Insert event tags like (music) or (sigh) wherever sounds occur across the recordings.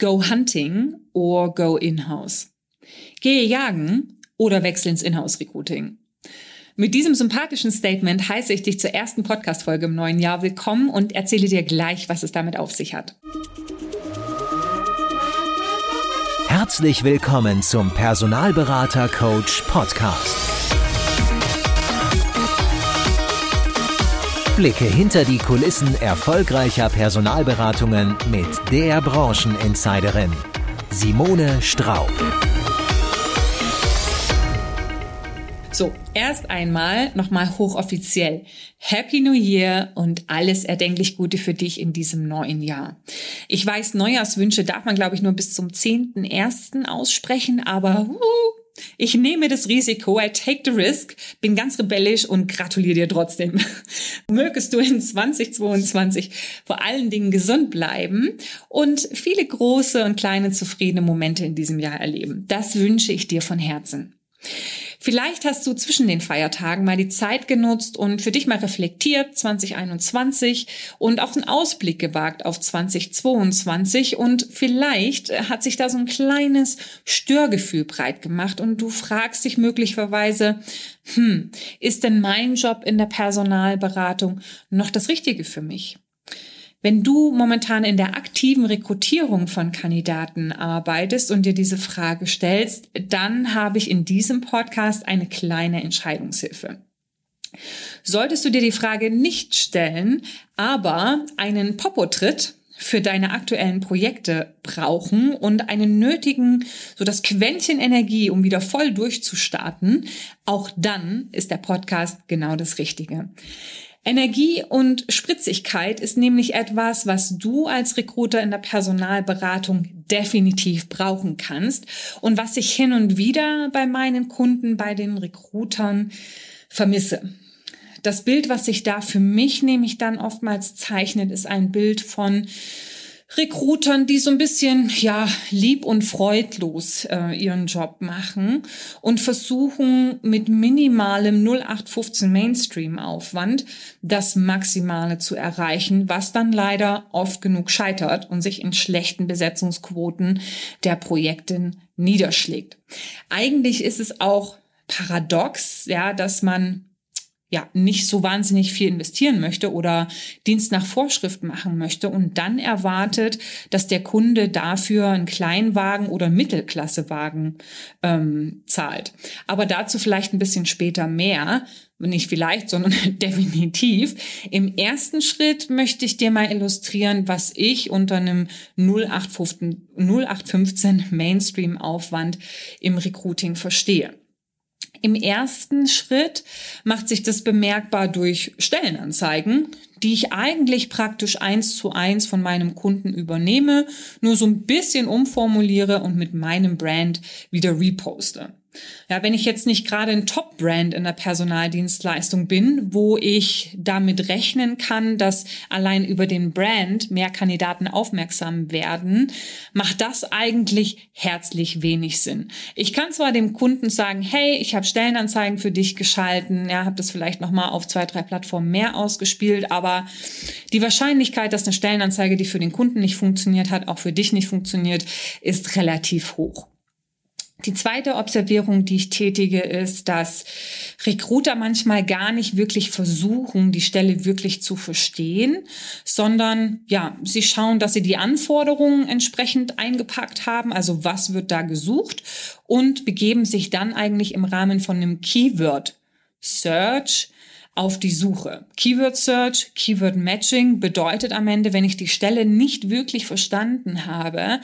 Go hunting or go in-house. Gehe jagen oder wechsel ins Inhouse-Recruiting. Mit diesem sympathischen Statement heiße ich dich zur ersten Podcast-Folge im neuen Jahr willkommen und erzähle dir gleich, was es damit auf sich hat. Herzlich willkommen zum Personalberater Coach Podcast. Blicke hinter die Kulissen erfolgreicher Personalberatungen mit der Brancheninsiderin Simone Straub. So, erst einmal nochmal hochoffiziell. Happy New Year und alles erdenklich Gute für dich in diesem neuen Jahr. Ich weiß, Neujahrswünsche darf man, glaube ich, nur bis zum 10.01. aussprechen, aber uh, ich nehme das Risiko, I take the risk, bin ganz rebellisch und gratuliere dir trotzdem. (laughs) Mögest du in 2022 vor allen Dingen gesund bleiben und viele große und kleine zufriedene Momente in diesem Jahr erleben. Das wünsche ich dir von Herzen. Vielleicht hast du zwischen den Feiertagen mal die Zeit genutzt und für dich mal reflektiert 2021 und auch einen Ausblick gewagt auf 2022 und vielleicht hat sich da so ein kleines Störgefühl breit gemacht und du fragst dich möglicherweise, hm, ist denn mein Job in der Personalberatung noch das Richtige für mich? Wenn du momentan in der aktiven Rekrutierung von Kandidaten arbeitest und dir diese Frage stellst, dann habe ich in diesem Podcast eine kleine Entscheidungshilfe. Solltest du dir die Frage nicht stellen, aber einen Popo-Tritt für deine aktuellen Projekte brauchen und einen nötigen, so das Quäntchen Energie, um wieder voll durchzustarten, auch dann ist der Podcast genau das Richtige. Energie und Spritzigkeit ist nämlich etwas, was du als Recruiter in der Personalberatung definitiv brauchen kannst und was ich hin und wieder bei meinen Kunden, bei den Recruitern vermisse. Das Bild, was sich da für mich nämlich dann oftmals zeichnet, ist ein Bild von Rekrutern, die so ein bisschen ja lieb und freudlos äh, ihren Job machen und versuchen mit minimalem 0815 Mainstream Aufwand das Maximale zu erreichen, was dann leider oft genug scheitert und sich in schlechten Besetzungsquoten der Projekte niederschlägt. Eigentlich ist es auch paradox, ja, dass man ja, nicht so wahnsinnig viel investieren möchte oder Dienst nach Vorschrift machen möchte und dann erwartet, dass der Kunde dafür einen Kleinwagen oder Mittelklassewagen ähm, zahlt. Aber dazu vielleicht ein bisschen später mehr. Nicht vielleicht, (laughs) sondern definitiv. Im ersten Schritt möchte ich dir mal illustrieren, was ich unter einem 0815, 0815 Mainstream-Aufwand im Recruiting verstehe. Im ersten Schritt macht sich das bemerkbar durch Stellenanzeigen, die ich eigentlich praktisch eins zu eins von meinem Kunden übernehme, nur so ein bisschen umformuliere und mit meinem Brand wieder reposte. Ja, wenn ich jetzt nicht gerade ein Top-Brand in der Personaldienstleistung bin, wo ich damit rechnen kann, dass allein über den Brand mehr Kandidaten aufmerksam werden, macht das eigentlich herzlich wenig Sinn. Ich kann zwar dem Kunden sagen, hey, ich habe Stellenanzeigen für dich geschalten, ja, habe das vielleicht noch mal auf zwei, drei Plattformen mehr ausgespielt, aber die Wahrscheinlichkeit, dass eine Stellenanzeige, die für den Kunden nicht funktioniert hat, auch für dich nicht funktioniert, ist relativ hoch. Die zweite Observierung, die ich tätige, ist, dass Recruiter manchmal gar nicht wirklich versuchen, die Stelle wirklich zu verstehen, sondern ja, sie schauen, dass sie die Anforderungen entsprechend eingepackt haben, also was wird da gesucht und begeben sich dann eigentlich im Rahmen von einem Keyword Search auf die Suche. Keyword Search, Keyword Matching bedeutet am Ende, wenn ich die Stelle nicht wirklich verstanden habe,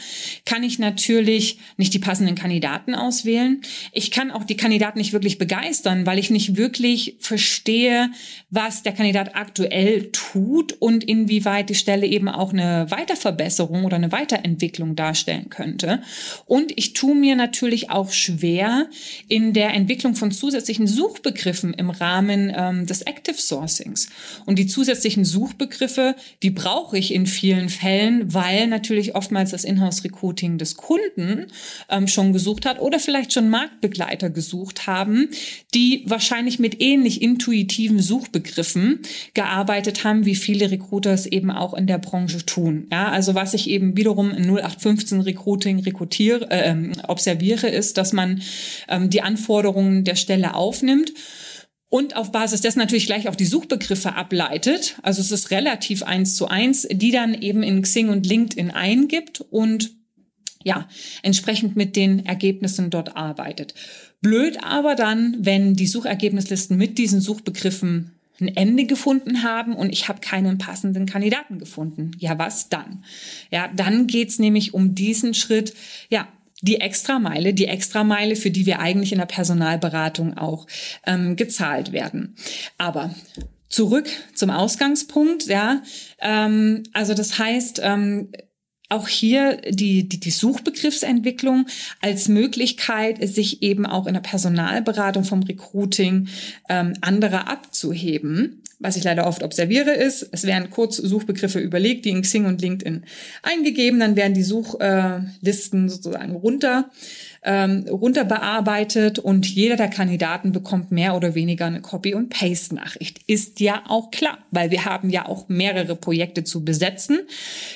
kann ich natürlich nicht die passenden Kandidaten auswählen. Ich kann auch die Kandidaten nicht wirklich begeistern, weil ich nicht wirklich verstehe, was der Kandidat aktuell tut und inwieweit die Stelle eben auch eine Weiterverbesserung oder eine Weiterentwicklung darstellen könnte. Und ich tue mir natürlich auch schwer in der Entwicklung von zusätzlichen Suchbegriffen im Rahmen ähm, des Active Sourcings. Und die zusätzlichen Suchbegriffe, die brauche ich in vielen Fällen, weil natürlich oftmals das Inhouse-Recruiting des Kunden ähm, schon gesucht hat oder vielleicht schon Marktbegleiter gesucht haben, die wahrscheinlich mit ähnlich intuitiven Suchbegriffen gearbeitet haben, wie viele Recruiters eben auch in der Branche tun. Ja, also was ich eben wiederum in 0815 Recruiting rekrutiere, äh, observiere, ist, dass man ähm, die Anforderungen der Stelle aufnimmt und auf Basis dessen natürlich gleich auch die Suchbegriffe ableitet. Also es ist relativ eins zu eins, die dann eben in Xing und LinkedIn eingibt und ja, entsprechend mit den Ergebnissen dort arbeitet. Blöd aber dann, wenn die Suchergebnislisten mit diesen Suchbegriffen ein Ende gefunden haben und ich habe keinen passenden Kandidaten gefunden. Ja, was dann? Ja, dann geht's nämlich um diesen Schritt, ja, die Extrameile, die Extrameile, für die wir eigentlich in der Personalberatung auch ähm, gezahlt werden. Aber zurück zum Ausgangspunkt, ja. Ähm, also das heißt, ähm, auch hier die, die, die Suchbegriffsentwicklung als Möglichkeit, sich eben auch in der Personalberatung vom Recruiting ähm, anderer abzuheben. Was ich leider oft observiere ist, es werden kurz Suchbegriffe überlegt, die in Xing und LinkedIn eingegeben, dann werden die Suchlisten sozusagen runter ähm, runter bearbeitet und jeder der Kandidaten bekommt mehr oder weniger eine Copy- und Paste-Nachricht. Ist ja auch klar, weil wir haben ja auch mehrere Projekte zu besetzen.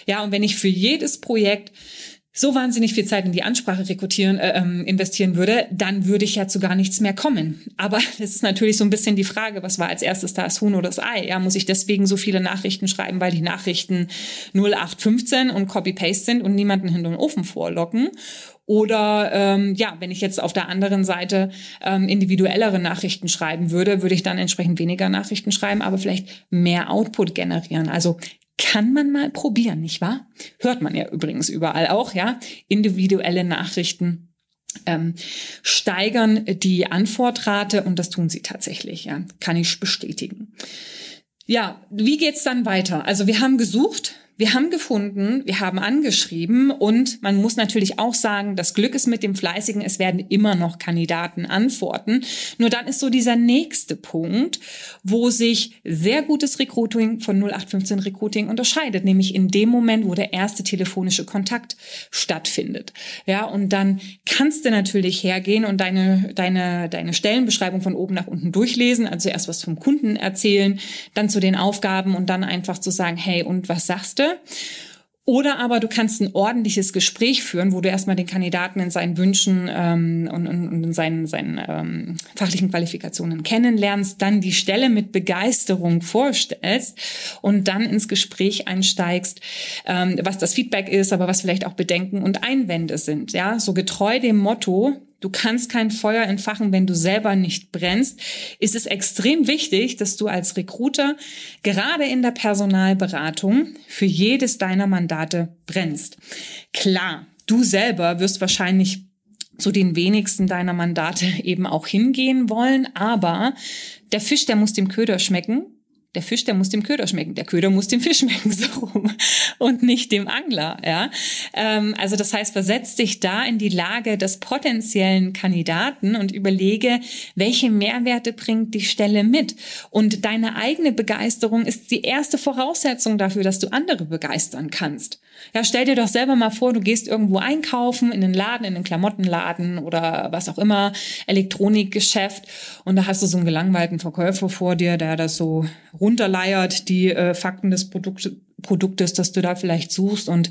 Ja, und wenn ich für jedes Projekt so wahnsinnig viel Zeit in die Ansprache rekrutieren, äh, ähm, investieren würde, dann würde ich ja zu gar nichts mehr kommen. Aber (laughs) das ist natürlich so ein bisschen die Frage, was war als erstes da, das Huhn oder das Ei? Ja, muss ich deswegen so viele Nachrichten schreiben, weil die Nachrichten 0815 und Copy-Paste sind und niemanden hinter den Ofen vorlocken? Oder ähm, ja, wenn ich jetzt auf der anderen Seite ähm, individuellere Nachrichten schreiben würde, würde ich dann entsprechend weniger Nachrichten schreiben, aber vielleicht mehr Output generieren. Also kann man mal probieren, nicht wahr? Hört man ja übrigens überall auch, ja. Individuelle Nachrichten ähm, steigern die Antwortrate und das tun sie tatsächlich, ja. Kann ich bestätigen. Ja, wie geht's dann weiter? Also wir haben gesucht, wir haben gefunden, wir haben angeschrieben und man muss natürlich auch sagen, das Glück ist mit dem Fleißigen, es werden immer noch Kandidaten antworten. Nur dann ist so dieser nächste Punkt, wo sich sehr gutes Recruiting von 0815 Recruiting unterscheidet, nämlich in dem Moment, wo der erste telefonische Kontakt stattfindet. Ja, und dann kannst du natürlich hergehen und deine, deine, deine Stellenbeschreibung von oben nach unten durchlesen, also erst was vom Kunden erzählen, dann zu den Aufgaben und dann einfach zu sagen, hey, und was sagst du? Oder aber du kannst ein ordentliches Gespräch führen, wo du erstmal den Kandidaten in seinen Wünschen ähm, und, und, und in seinen, seinen ähm, fachlichen Qualifikationen kennenlernst, dann die Stelle mit Begeisterung vorstellst und dann ins Gespräch einsteigst, ähm, was das Feedback ist, aber was vielleicht auch Bedenken und Einwände sind. Ja, so getreu dem Motto, du kannst kein Feuer entfachen, wenn du selber nicht brennst, ist es extrem wichtig, dass du als Recruiter gerade in der Personalberatung für jedes deiner Mandate brennst. Klar, du selber wirst wahrscheinlich zu den wenigsten deiner Mandate (laughs) eben auch hingehen wollen, aber der Fisch, der muss dem Köder schmecken der Fisch, der muss dem Köder schmecken, der Köder muss dem Fisch (laughs) schmecken, so rum. Und nicht dem Angler, ja. Ähm, also das heißt, versetz dich da in die Lage des potenziellen Kandidaten und überlege, welche Mehrwerte bringt die Stelle mit. Und deine eigene Begeisterung ist die erste Voraussetzung dafür, dass du andere begeistern kannst. Ja, stell dir doch selber mal vor, du gehst irgendwo einkaufen, in den Laden, in den Klamottenladen oder was auch immer, Elektronikgeschäft und da hast du so einen gelangweilten Verkäufer vor dir, der das so runterleiert, die äh, Fakten des Produkt Produktes, das du da vielleicht suchst und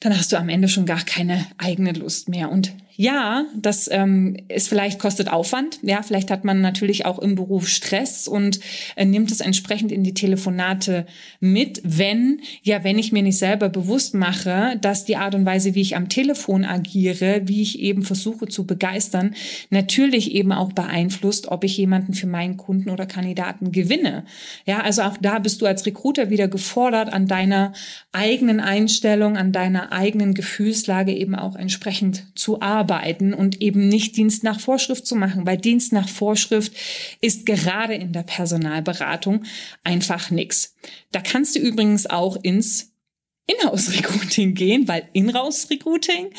dann hast du am Ende schon gar keine eigene Lust mehr. Und ja, das ähm, ist vielleicht kostet Aufwand. Ja, vielleicht hat man natürlich auch im Beruf Stress und äh, nimmt es entsprechend in die Telefonate mit, wenn, ja, wenn ich mir nicht selber bewusst mache, dass die Art und Weise, wie ich am Telefon agiere, wie ich eben versuche zu begeistern, natürlich eben auch beeinflusst, ob ich jemanden für meinen Kunden oder Kandidaten gewinne. Ja, also auch da bist du als Recruiter wieder gefordert, an deiner eigenen Einstellung, an deiner eigenen Gefühlslage eben auch entsprechend zu arbeiten arbeiten und eben nicht Dienst nach Vorschrift zu machen, weil Dienst nach Vorschrift ist gerade in der Personalberatung einfach nix. Da kannst du übrigens auch ins Inhouse-Recruiting gehen, weil Inhouse-Recruiting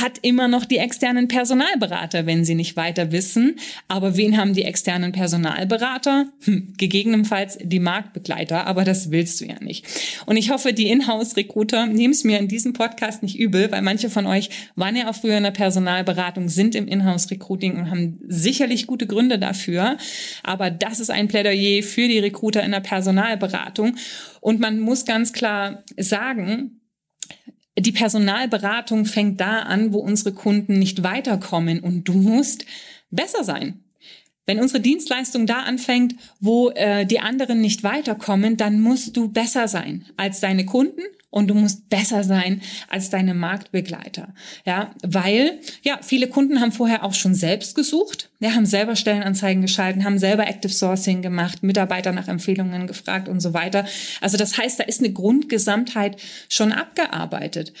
hat immer noch die externen Personalberater, wenn sie nicht weiter wissen. Aber wen haben die externen Personalberater? Hm, gegebenenfalls die Marktbegleiter, aber das willst du ja nicht. Und ich hoffe, die Inhouse-Recruiter nehmen es mir in diesem Podcast nicht übel, weil manche von euch waren ja auch früher in der Personalberatung, sind im Inhouse-Recruiting und haben sicherlich gute Gründe dafür. Aber das ist ein Plädoyer für die Recruiter in der Personalberatung. Und man muss ganz klar sagen, die Personalberatung fängt da an, wo unsere Kunden nicht weiterkommen und du musst besser sein. Wenn unsere Dienstleistung da anfängt, wo äh, die anderen nicht weiterkommen, dann musst du besser sein als deine Kunden und du musst besser sein als deine Marktbegleiter. Ja, weil ja, viele Kunden haben vorher auch schon selbst gesucht, ja, haben selber Stellenanzeigen geschalten, haben selber Active Sourcing gemacht, Mitarbeiter nach Empfehlungen gefragt und so weiter. Also das heißt, da ist eine Grundgesamtheit schon abgearbeitet.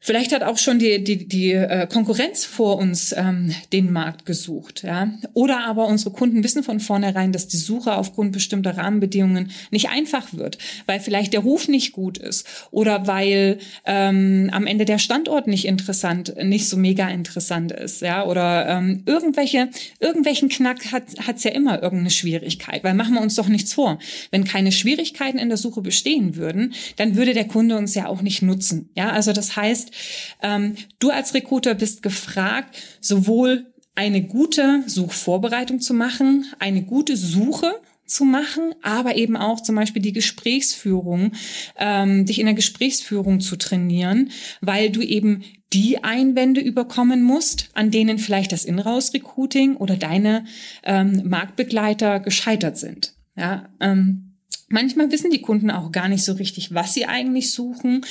Vielleicht hat auch schon die, die, die äh, Konkurrenz vor uns ähm, den Markt gesucht. Ja? Oder aber unsere Kunden wissen von vornherein, dass die Suche aufgrund bestimmter Rahmenbedingungen nicht einfach wird, weil vielleicht der Ruf nicht gut ist oder weil ähm, am Ende der Standort nicht interessant, nicht so mega interessant ist. Ja? Oder ähm, irgendwelche, irgendwelchen Knack hat es ja immer irgendeine Schwierigkeit, weil machen wir uns doch nichts vor. Wenn keine Schwierigkeiten in der Suche bestehen würden, dann würde der Kunde uns ja auch nicht nutzen. Ja? Also das heißt, heißt, ähm, du als Recruiter bist gefragt, sowohl eine gute Suchvorbereitung zu machen, eine gute Suche zu machen, aber eben auch zum Beispiel die Gesprächsführung, ähm, dich in der Gesprächsführung zu trainieren, weil du eben die Einwände überkommen musst, an denen vielleicht das Inhouse-Recruiting oder deine ähm, Marktbegleiter gescheitert sind. Ja, ähm, manchmal wissen die Kunden auch gar nicht so richtig, was sie eigentlich suchen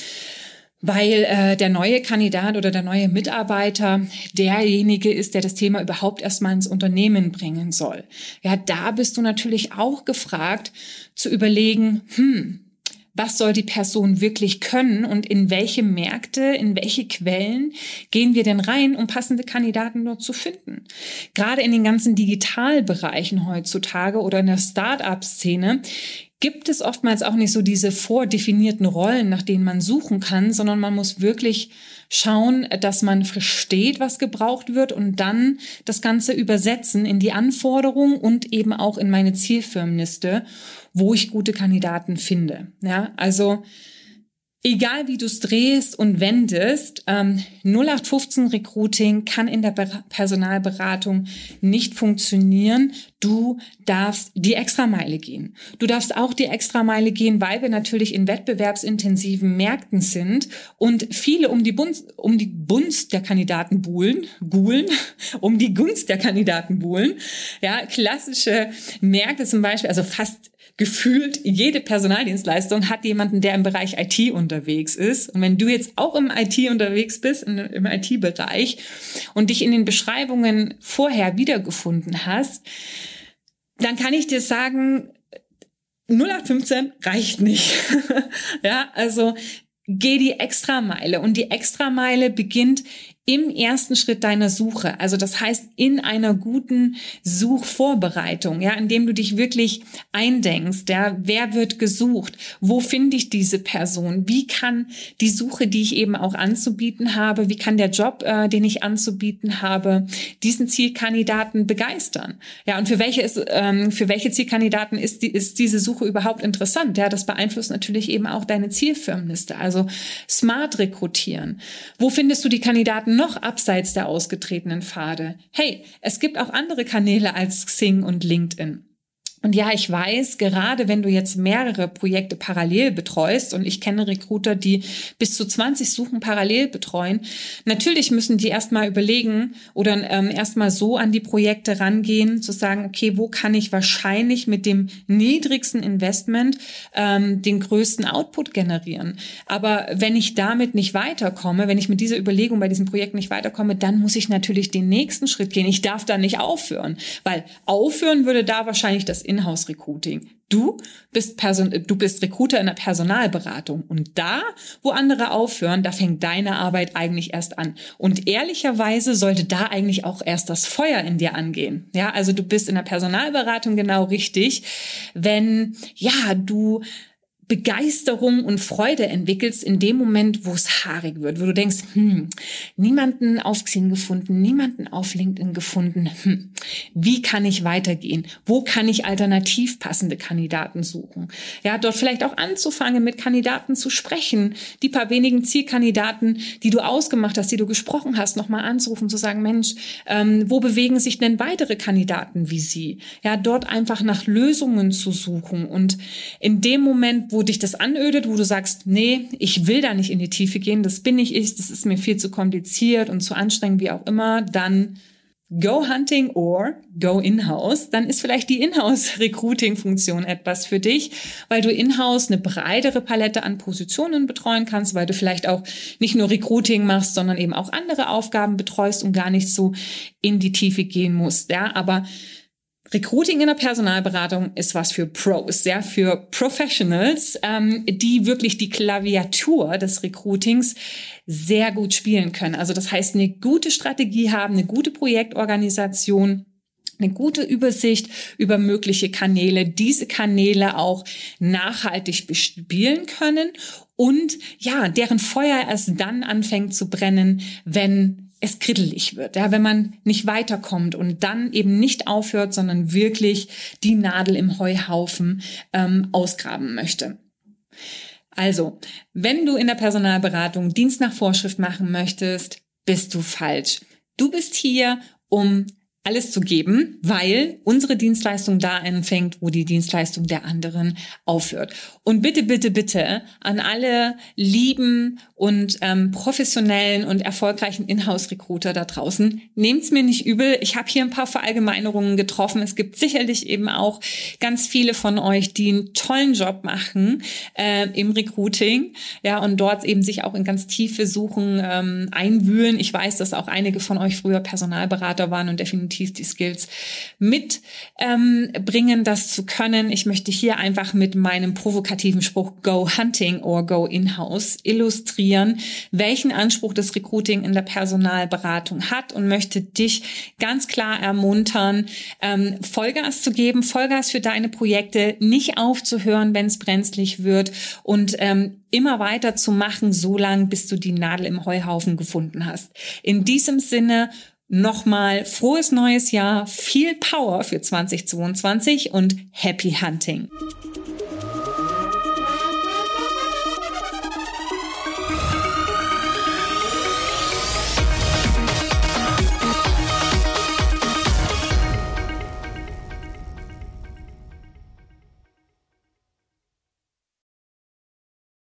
weil äh, der neue Kandidat oder der neue Mitarbeiter derjenige ist, der das Thema überhaupt erstmal ins Unternehmen bringen soll. Ja, da bist du natürlich auch gefragt zu überlegen, hm, was soll die Person wirklich können und in welche Märkte, in welche Quellen gehen wir denn rein, um passende Kandidaten dort zu finden. Gerade in den ganzen Digitalbereichen heutzutage oder in der Start-up-Szene gibt es oftmals auch nicht so diese vordefinierten Rollen, nach denen man suchen kann, sondern man muss wirklich schauen, dass man versteht, was gebraucht wird und dann das Ganze übersetzen in die Anforderungen und eben auch in meine Zielfirmenliste, wo ich gute Kandidaten finde. Ja, also Egal wie du es drehst und wendest, ähm, 0815 Recruiting kann in der Personalberatung nicht funktionieren. Du darfst die Extrameile gehen. Du darfst auch die Extrameile gehen, weil wir natürlich in wettbewerbsintensiven Märkten sind und viele um die Bunst, um die Bunst der Kandidaten buhlen, guhlen, (laughs) um die Gunst der Kandidaten buhlen. Ja, klassische Märkte zum Beispiel, also fast gefühlt jede Personaldienstleistung hat jemanden, der im Bereich IT unterwegs ist. Und wenn du jetzt auch im IT unterwegs bist, im IT-Bereich und dich in den Beschreibungen vorher wiedergefunden hast, dann kann ich dir sagen, 0815 reicht nicht. (laughs) ja, also geh die Extrameile und die Extrameile beginnt im ersten Schritt deiner Suche. Also das heißt in einer guten Suchvorbereitung, ja, indem du dich wirklich eindenkst, ja, wer wird gesucht? Wo finde ich diese Person? Wie kann die Suche, die ich eben auch anzubieten habe, wie kann der Job, äh, den ich anzubieten habe, diesen Zielkandidaten begeistern? Ja, und für welche ist, ähm, für welche Zielkandidaten ist die, ist diese Suche überhaupt interessant? Ja, das beeinflusst natürlich eben auch deine Zielfirmenliste. Also smart rekrutieren. Wo findest du die Kandidaten noch abseits der ausgetretenen Pfade. Hey, es gibt auch andere Kanäle als Xing und LinkedIn. Und ja, ich weiß, gerade wenn du jetzt mehrere Projekte parallel betreust, und ich kenne Recruiter, die bis zu 20 Suchen parallel betreuen, natürlich müssen die erstmal überlegen oder ähm, erstmal so an die Projekte rangehen, zu sagen, okay, wo kann ich wahrscheinlich mit dem niedrigsten Investment ähm, den größten Output generieren. Aber wenn ich damit nicht weiterkomme, wenn ich mit dieser Überlegung bei diesem Projekt nicht weiterkomme, dann muss ich natürlich den nächsten Schritt gehen. Ich darf da nicht aufhören, weil aufhören würde da wahrscheinlich das Inhouse-Recruiting. Du bist Person, du bist Recruiter in der Personalberatung und da, wo andere aufhören, da fängt deine Arbeit eigentlich erst an. Und ehrlicherweise sollte da eigentlich auch erst das Feuer in dir angehen. Ja, also du bist in der Personalberatung genau richtig, wenn ja du Begeisterung und Freude entwickelst in dem Moment, wo es haarig wird, wo du denkst, hm, niemanden auf Xing gefunden, niemanden auf LinkedIn gefunden. Hm, wie kann ich weitergehen? Wo kann ich alternativ passende Kandidaten suchen? Ja, dort vielleicht auch anzufangen, mit Kandidaten zu sprechen, die paar wenigen Zielkandidaten, die du ausgemacht hast, die du gesprochen hast, nochmal anzurufen, zu sagen, Mensch, ähm, wo bewegen sich denn weitere Kandidaten wie sie? Ja, dort einfach nach Lösungen zu suchen und in dem Moment, wo wo dich das anödet, wo du sagst, nee, ich will da nicht in die Tiefe gehen, das bin nicht ich, das ist mir viel zu kompliziert und zu anstrengend, wie auch immer, dann Go Hunting or Go In-House, dann ist vielleicht die In-House-Recruiting-Funktion etwas für dich, weil du In-House eine breitere Palette an Positionen betreuen kannst, weil du vielleicht auch nicht nur Recruiting machst, sondern eben auch andere Aufgaben betreust und gar nicht so in die Tiefe gehen musst. Ja, aber Recruiting in der Personalberatung ist was für Pros, ja, für Professionals, ähm, die wirklich die Klaviatur des Recruitings sehr gut spielen können. Also das heißt, eine gute Strategie haben, eine gute Projektorganisation, eine gute Übersicht über mögliche Kanäle, diese Kanäle auch nachhaltig bespielen können und ja, deren Feuer erst dann anfängt zu brennen, wenn es krittelig wird, ja, wenn man nicht weiterkommt und dann eben nicht aufhört, sondern wirklich die Nadel im Heuhaufen ähm, ausgraben möchte. Also, wenn du in der Personalberatung Dienst nach Vorschrift machen möchtest, bist du falsch. Du bist hier, um alles zu geben, weil unsere Dienstleistung da anfängt, wo die Dienstleistung der anderen aufhört. Und bitte, bitte, bitte an alle lieben und ähm, professionellen und erfolgreichen Inhouse-Recruiter da draußen, nehmt's mir nicht übel. Ich habe hier ein paar Verallgemeinerungen getroffen. Es gibt sicherlich eben auch ganz viele von euch, die einen tollen Job machen äh, im Recruiting, ja, und dort eben sich auch in ganz tiefe Suchen ähm, einwühlen. Ich weiß, dass auch einige von euch früher Personalberater waren und definitiv definitiv die Skills mitbringen, ähm, das zu können. Ich möchte hier einfach mit meinem provokativen Spruch Go Hunting or Go In-House illustrieren, welchen Anspruch das Recruiting in der Personalberatung hat und möchte dich ganz klar ermuntern, ähm, Vollgas zu geben, Vollgas für deine Projekte, nicht aufzuhören, wenn es brenzlig wird und ähm, immer weiter zu machen, so lange, bis du die Nadel im Heuhaufen gefunden hast. In diesem Sinne, Nochmal frohes neues Jahr, viel Power für 2022 und Happy Hunting.